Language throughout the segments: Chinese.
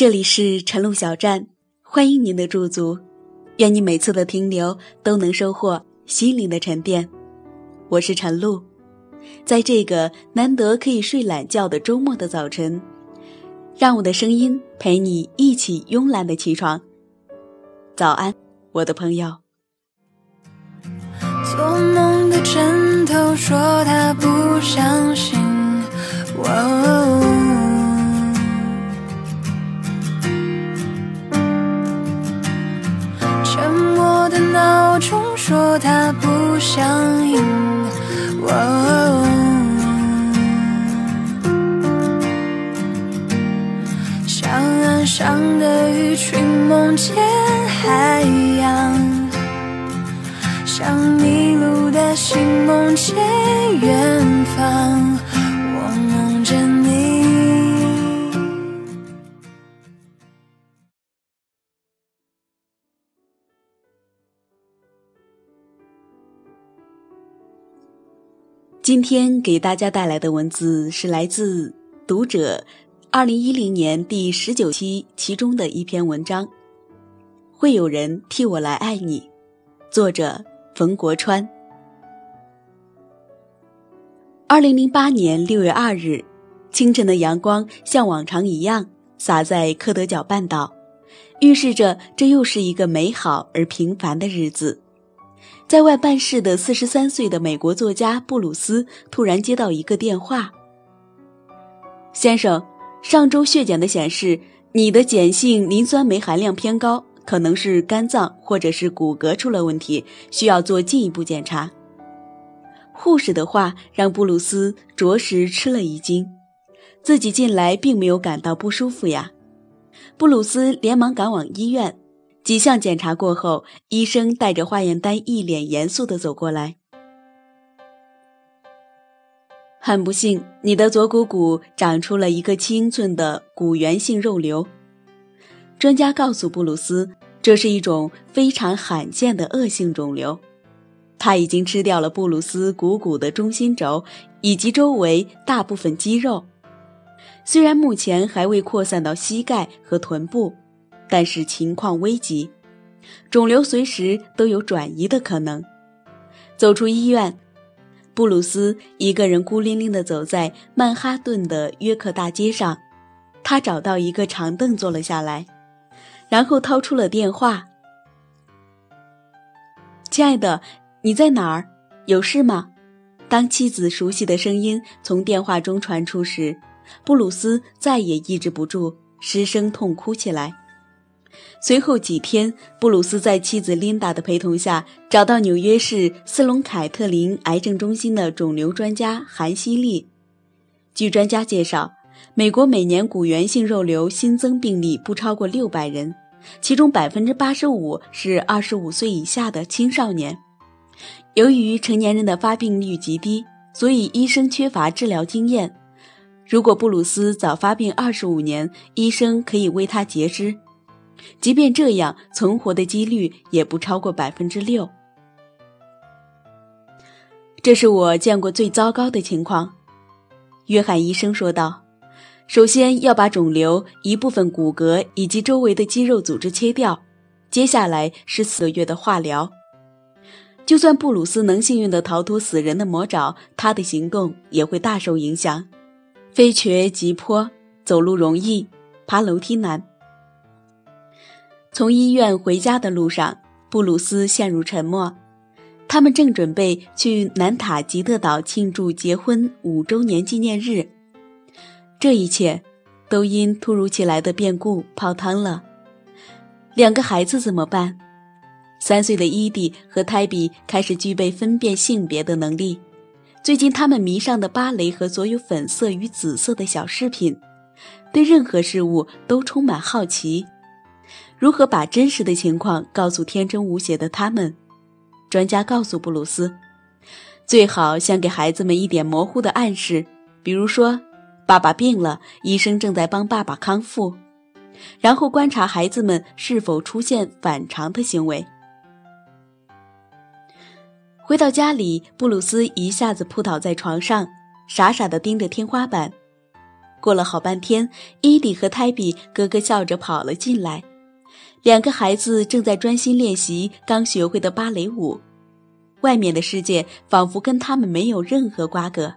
这里是晨露小站，欢迎您的驻足。愿你每次的停留都能收获心灵的沉淀。我是晨露，在这个难得可以睡懒觉的周末的早晨，让我的声音陪你一起慵懒的起床。早安，我的朋友。做梦的枕头说他不相信。闹钟说他不相应，像岸上的鱼群梦见海洋，像迷路的心梦见远方。我梦见今天给大家带来的文字是来自《读者》二零一零年第十九期其中的一篇文章。会有人替我来爱你，作者冯国川。二零零八年六月二日，清晨的阳光像往常一样洒在科德角半岛，预示着这又是一个美好而平凡的日子。在外办事的四十三岁的美国作家布鲁斯突然接到一个电话：“先生，上周血检的显示，你的碱性磷酸酶含量偏高，可能是肝脏或者是骨骼出了问题，需要做进一步检查。”护士的话让布鲁斯着实吃了一惊，自己近来并没有感到不舒服呀。布鲁斯连忙赶往医院。几项检查过后，医生带着化验单，一脸严肃地走过来。很不幸，你的左股骨长出了一个七英寸的骨源性肉瘤。专家告诉布鲁斯，这是一种非常罕见的恶性肿瘤，它已经吃掉了布鲁斯股骨的中心轴以及周围大部分肌肉。虽然目前还未扩散到膝盖和臀部。但是情况危急，肿瘤随时都有转移的可能。走出医院，布鲁斯一个人孤零零地走在曼哈顿的约克大街上。他找到一个长凳坐了下来，然后掏出了电话：“亲爱的，你在哪儿？有事吗？”当妻子熟悉的声音从电话中传出时，布鲁斯再也抑制不住，失声痛哭起来。随后几天，布鲁斯在妻子琳达的陪同下，找到纽约市斯隆凯特林癌症中心的肿瘤专家韩希利。据专家介绍，美国每年骨源性肉瘤新增病例不超过六百人，其中百分之八十五是二十五岁以下的青少年。由于成年人的发病率极低，所以医生缺乏治疗经验。如果布鲁斯早发病二十五年，医生可以为他截肢。即便这样，存活的几率也不超过百分之六。这是我见过最糟糕的情况，约翰医生说道。首先要把肿瘤一部分骨骼以及周围的肌肉组织切掉，接下来是四个月的化疗。就算布鲁斯能幸运地逃脱死人的魔爪，他的行动也会大受影响。飞瘸急坡，走路容易，爬楼梯难。从医院回家的路上，布鲁斯陷入沉默。他们正准备去南塔吉特岛庆祝结婚五周年纪念日，这一切都因突如其来的变故泡汤了。两个孩子怎么办？三岁的伊蒂和泰比开始具备分辨性别的能力。最近，他们迷上的芭蕾和所有粉色与紫色的小饰品，对任何事物都充满好奇。如何把真实的情况告诉天真无邪的他们？专家告诉布鲁斯，最好先给孩子们一点模糊的暗示，比如说，爸爸病了，医生正在帮爸爸康复，然后观察孩子们是否出现反常的行为。回到家里，布鲁斯一下子扑倒在床上，傻傻地盯着天花板。过了好半天，伊迪和泰比咯咯笑着跑了进来。两个孩子正在专心练习刚学会的芭蕾舞，外面的世界仿佛跟他们没有任何瓜葛。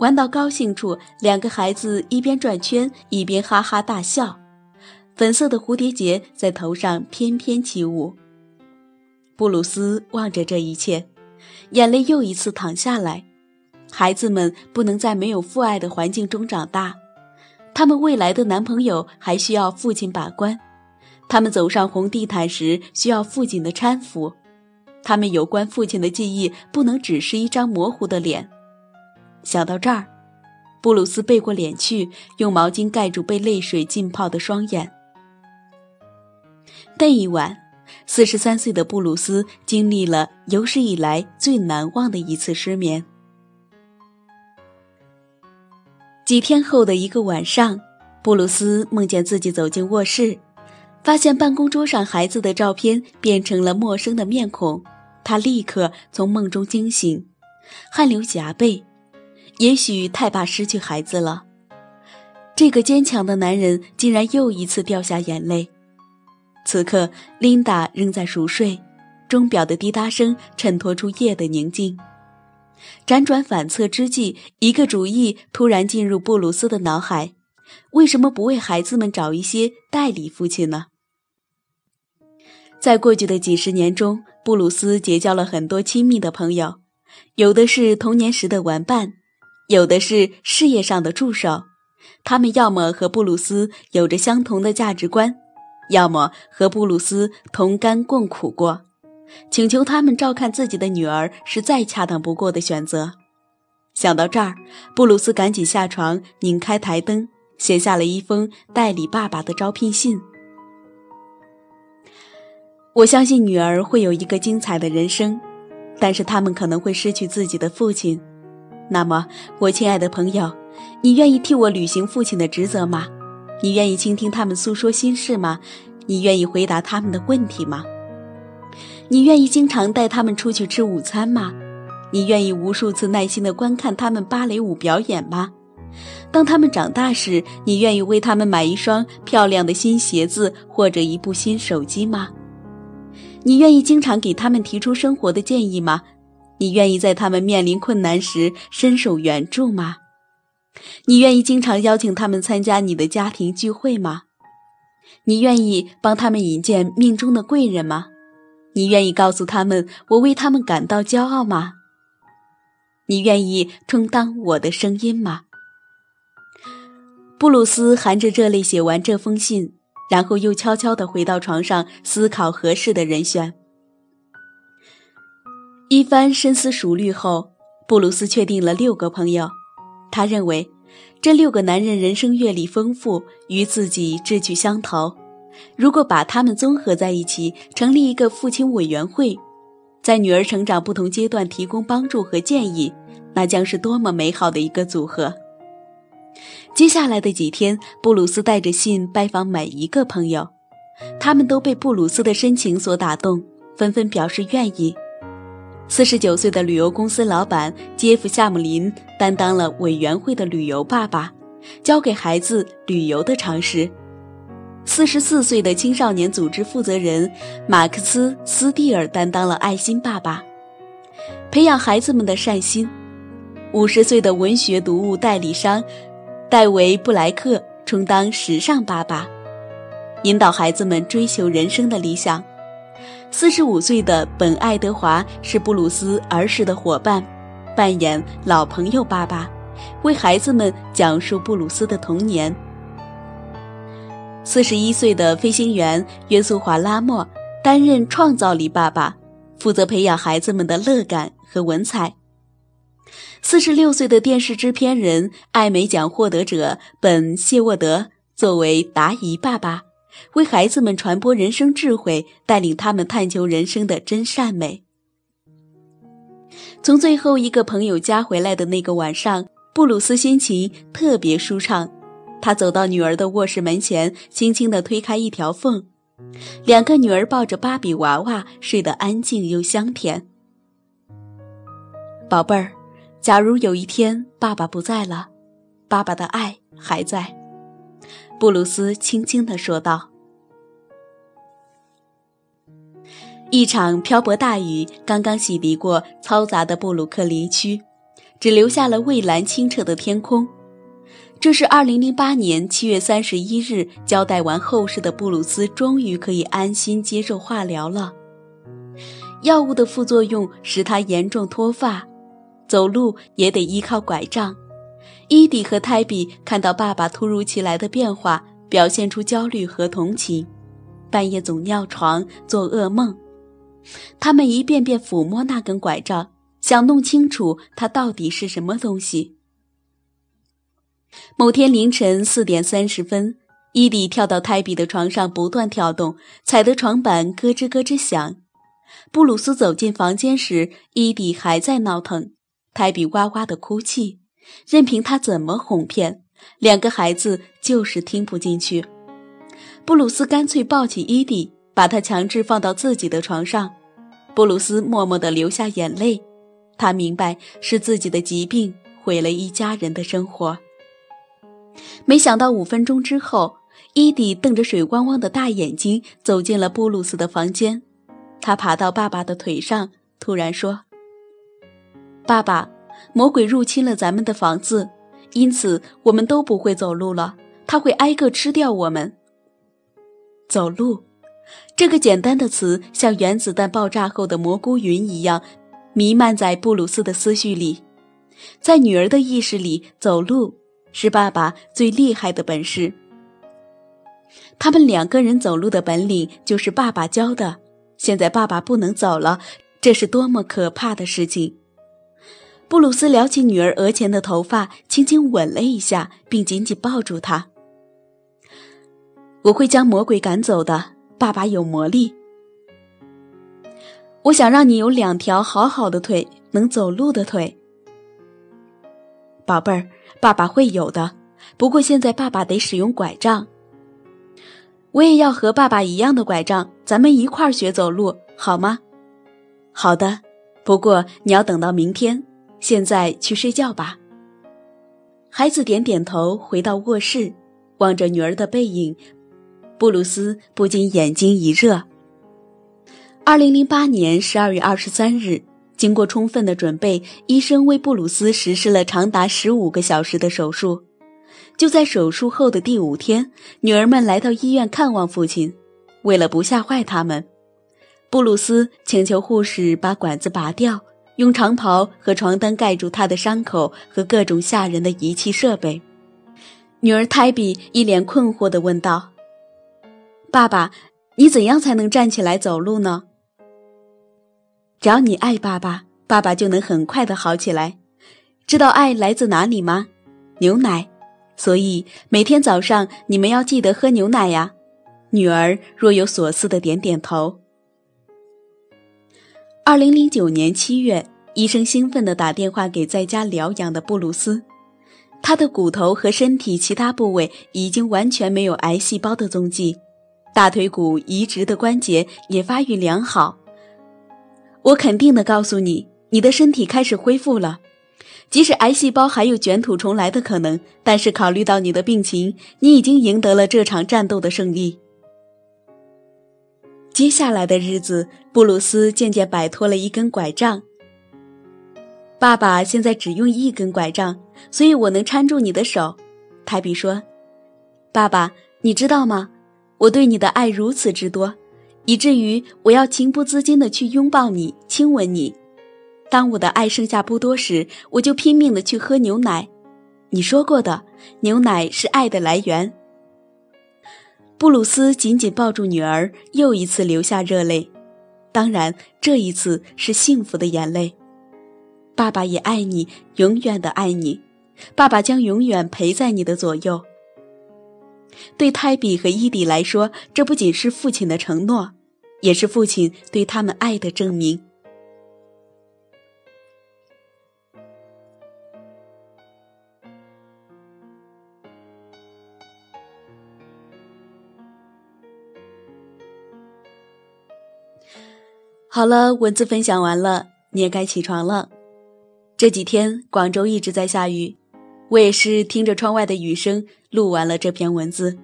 玩到高兴处，两个孩子一边转圈一边哈哈大笑，粉色的蝴蝶结在头上翩翩起舞。布鲁斯望着这一切，眼泪又一次淌下来。孩子们不能在没有父爱的环境中长大，他们未来的男朋友还需要父亲把关，他们走上红地毯时需要父亲的搀扶，他们有关父亲的记忆不能只是一张模糊的脸。想到这儿，布鲁斯背过脸去，用毛巾盖住被泪水浸泡的双眼。那一晚，四十三岁的布鲁斯经历了有史以来最难忘的一次失眠。几天后的一个晚上，布鲁斯梦见自己走进卧室，发现办公桌上孩子的照片变成了陌生的面孔，他立刻从梦中惊醒，汗流浃背。也许太怕失去孩子了，这个坚强的男人竟然又一次掉下眼泪。此刻，琳达仍在熟睡，钟表的滴答声衬托出夜的宁静。辗转反侧之际，一个主意突然进入布鲁斯的脑海：为什么不为孩子们找一些代理父亲呢？在过去的几十年中，布鲁斯结交了很多亲密的朋友，有的是童年时的玩伴，有的是事业上的助手。他们要么和布鲁斯有着相同的价值观，要么和布鲁斯同甘共苦过。请求他们照看自己的女儿是再恰当不过的选择。想到这儿，布鲁斯赶紧下床，拧开台灯，写下了一封代理爸爸的招聘信。我相信女儿会有一个精彩的人生，但是他们可能会失去自己的父亲。那么，我亲爱的朋友，你愿意替我履行父亲的职责吗？你愿意倾听他们诉说心事吗？你愿意回答他们的问题吗？你愿意经常带他们出去吃午餐吗？你愿意无数次耐心地观看他们芭蕾舞表演吗？当他们长大时，你愿意为他们买一双漂亮的新鞋子或者一部新手机吗？你愿意经常给他们提出生活的建议吗？你愿意在他们面临困难时伸手援助吗？你愿意经常邀请他们参加你的家庭聚会吗？你愿意帮他们引荐命中的贵人吗？你愿意告诉他们我为他们感到骄傲吗？你愿意充当我的声音吗？布鲁斯含着热泪写完这封信，然后又悄悄地回到床上思考合适的人选。一番深思熟虑后，布鲁斯确定了六个朋友。他认为，这六个男人人生阅历丰富，与自己志趣相投。如果把他们综合在一起，成立一个父亲委员会，在女儿成长不同阶段提供帮助和建议，那将是多么美好的一个组合！接下来的几天，布鲁斯带着信拜访每一个朋友，他们都被布鲁斯的深情所打动，纷纷表示愿意。四十九岁的旅游公司老板杰夫·夏姆林担当了委员会的旅游爸爸，教给孩子旅游的常识。四十四岁的青少年组织负责人马克思·斯蒂尔担当了爱心爸爸，培养孩子们的善心。五十岁的文学读物代理商戴维·布莱克充当时尚爸爸，引导孩子们追求人生的理想。四十五岁的本·爱德华是布鲁斯儿时的伙伴，扮演老朋友爸爸，为孩子们讲述布鲁斯的童年。四十一岁的飞行员约瑟华·拉莫担任创造力爸爸，负责培养孩子们的乐感和文采。四十六岁的电视制片人艾美奖获得者本·谢沃德作为答疑爸爸，为孩子们传播人生智慧，带领他们探求人生的真善美。从最后一个朋友家回来的那个晚上，布鲁斯心情特别舒畅。他走到女儿的卧室门前，轻轻地推开一条缝，两个女儿抱着芭比娃娃，睡得安静又香甜。宝贝儿，假如有一天爸爸不在了，爸爸的爱还在。”布鲁斯轻轻地说道。一场瓢泼大雨刚刚洗涤过嘈杂的布鲁克林区，只留下了蔚蓝清澈的天空。这是2008年7月31日交代完后事的布鲁斯，终于可以安心接受化疗了。药物的副作用使他严重脱发，走路也得依靠拐杖。伊迪和泰比看到爸爸突如其来的变化，表现出焦虑和同情，半夜总尿床、做噩梦。他们一遍遍抚摸那根拐杖，想弄清楚它到底是什么东西。某天凌晨四点三十分，伊迪跳到泰比的床上，不断跳动，踩得床板咯吱咯吱响。布鲁斯走进房间时，伊迪还在闹腾，泰比哇哇的哭泣。任凭他怎么哄骗，两个孩子就是听不进去。布鲁斯干脆抱起伊迪，把他强制放到自己的床上。布鲁斯默默地流下眼泪，他明白是自己的疾病毁了一家人的生活。没想到五分钟之后，伊迪瞪着水汪汪的大眼睛走进了布鲁斯的房间。他爬到爸爸的腿上，突然说：“爸爸，魔鬼入侵了咱们的房子，因此我们都不会走路了。他会挨个吃掉我们。走路。”这个简单的词像原子弹爆炸后的蘑菇云一样，弥漫在布鲁斯的思绪里。在女儿的意识里，走路是爸爸最厉害的本事。他们两个人走路的本领就是爸爸教的。现在爸爸不能走了，这是多么可怕的事情！布鲁斯撩起女儿额前的头发，轻轻吻了一下，并紧紧抱住她。我会将魔鬼赶走的。爸爸有魔力，我想让你有两条好好的腿，能走路的腿。宝贝儿，爸爸会有的。不过现在爸爸得使用拐杖。我也要和爸爸一样的拐杖，咱们一块儿学走路，好吗？好的。不过你要等到明天。现在去睡觉吧。孩子点点头，回到卧室，望着女儿的背影。布鲁斯不禁眼睛一热。二零零八年十二月二十三日，经过充分的准备，医生为布鲁斯实施了长达十五个小时的手术。就在手术后的第五天，女儿们来到医院看望父亲。为了不吓坏他们，布鲁斯请求护士把管子拔掉，用长袍和床单盖住他的伤口和各种吓人的仪器设备。女儿泰比一脸困惑地问道。爸爸，你怎样才能站起来走路呢？只要你爱爸爸，爸爸就能很快的好起来。知道爱来自哪里吗？牛奶。所以每天早上你们要记得喝牛奶呀。女儿若有所思的点点头。二零零九年七月，医生兴奋地打电话给在家疗养的布鲁斯，他的骨头和身体其他部位已经完全没有癌细胞的踪迹。大腿骨移植的关节也发育良好。我肯定的告诉你，你的身体开始恢复了。即使癌细胞还有卷土重来的可能，但是考虑到你的病情，你已经赢得了这场战斗的胜利。接下来的日子，布鲁斯渐渐摆脱了一根拐杖。爸爸现在只用一根拐杖，所以我能搀住你的手。泰比说：“爸爸，你知道吗？”我对你的爱如此之多，以至于我要情不自禁地去拥抱你、亲吻你。当我的爱剩下不多时，我就拼命地去喝牛奶。你说过的，牛奶是爱的来源。布鲁斯紧紧抱住女儿，又一次流下热泪。当然，这一次是幸福的眼泪。爸爸也爱你，永远的爱你。爸爸将永远陪在你的左右。对泰比和伊迪来说，这不仅是父亲的承诺，也是父亲对他们爱的证明。好了，文字分享完了，你也该起床了。这几天广州一直在下雨。我也是听着窗外的雨声录完了这篇文字。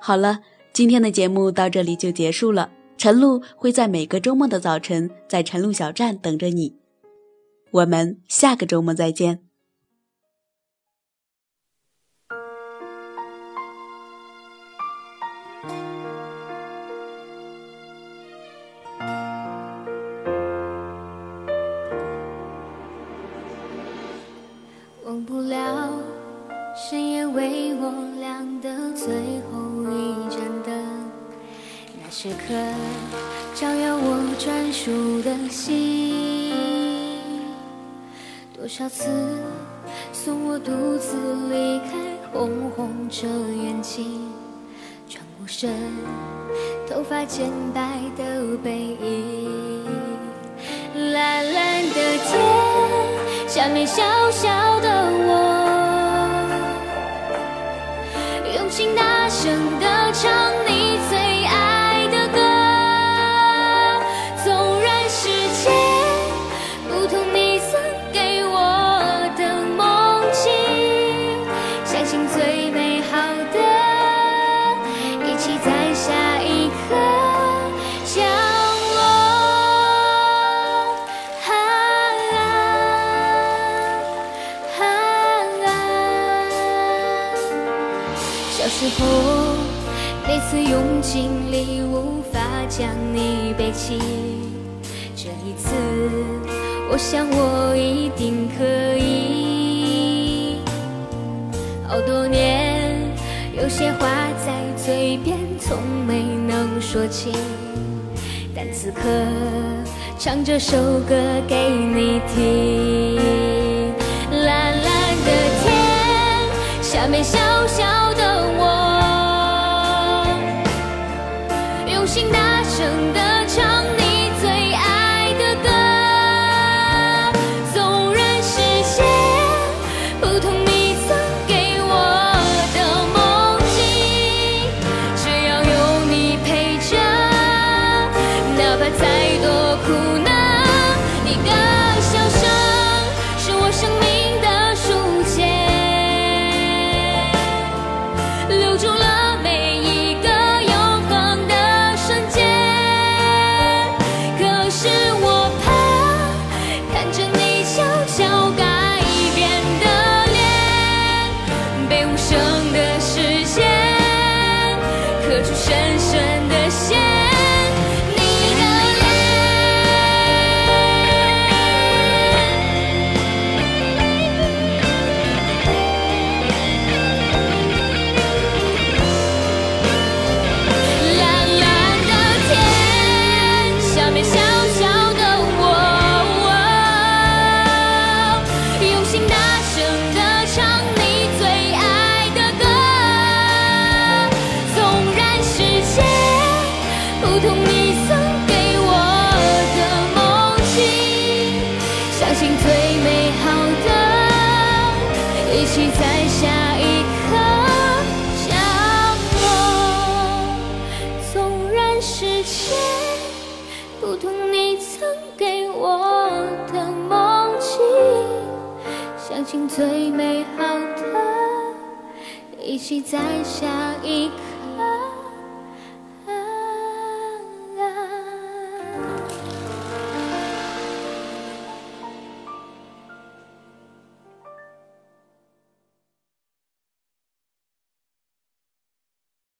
好了，今天的节目到这里就结束了。晨露会在每个周末的早晨在晨露小站等着你。我们下个周末再见。忘不了深夜为我亮的最后一盏灯，那时刻照耀我专属的心。多少次送我独自离开，红红着眼睛，转过身，头发渐白的背影。蓝蓝下面，小小的我，用心大声的唱经历无法将你背起，这一次，我想我一定可以。好多年，有些话在嘴边从没能说清，但此刻唱这首歌给你听。蓝蓝的天，下面小小最美好的，一起在下一刻。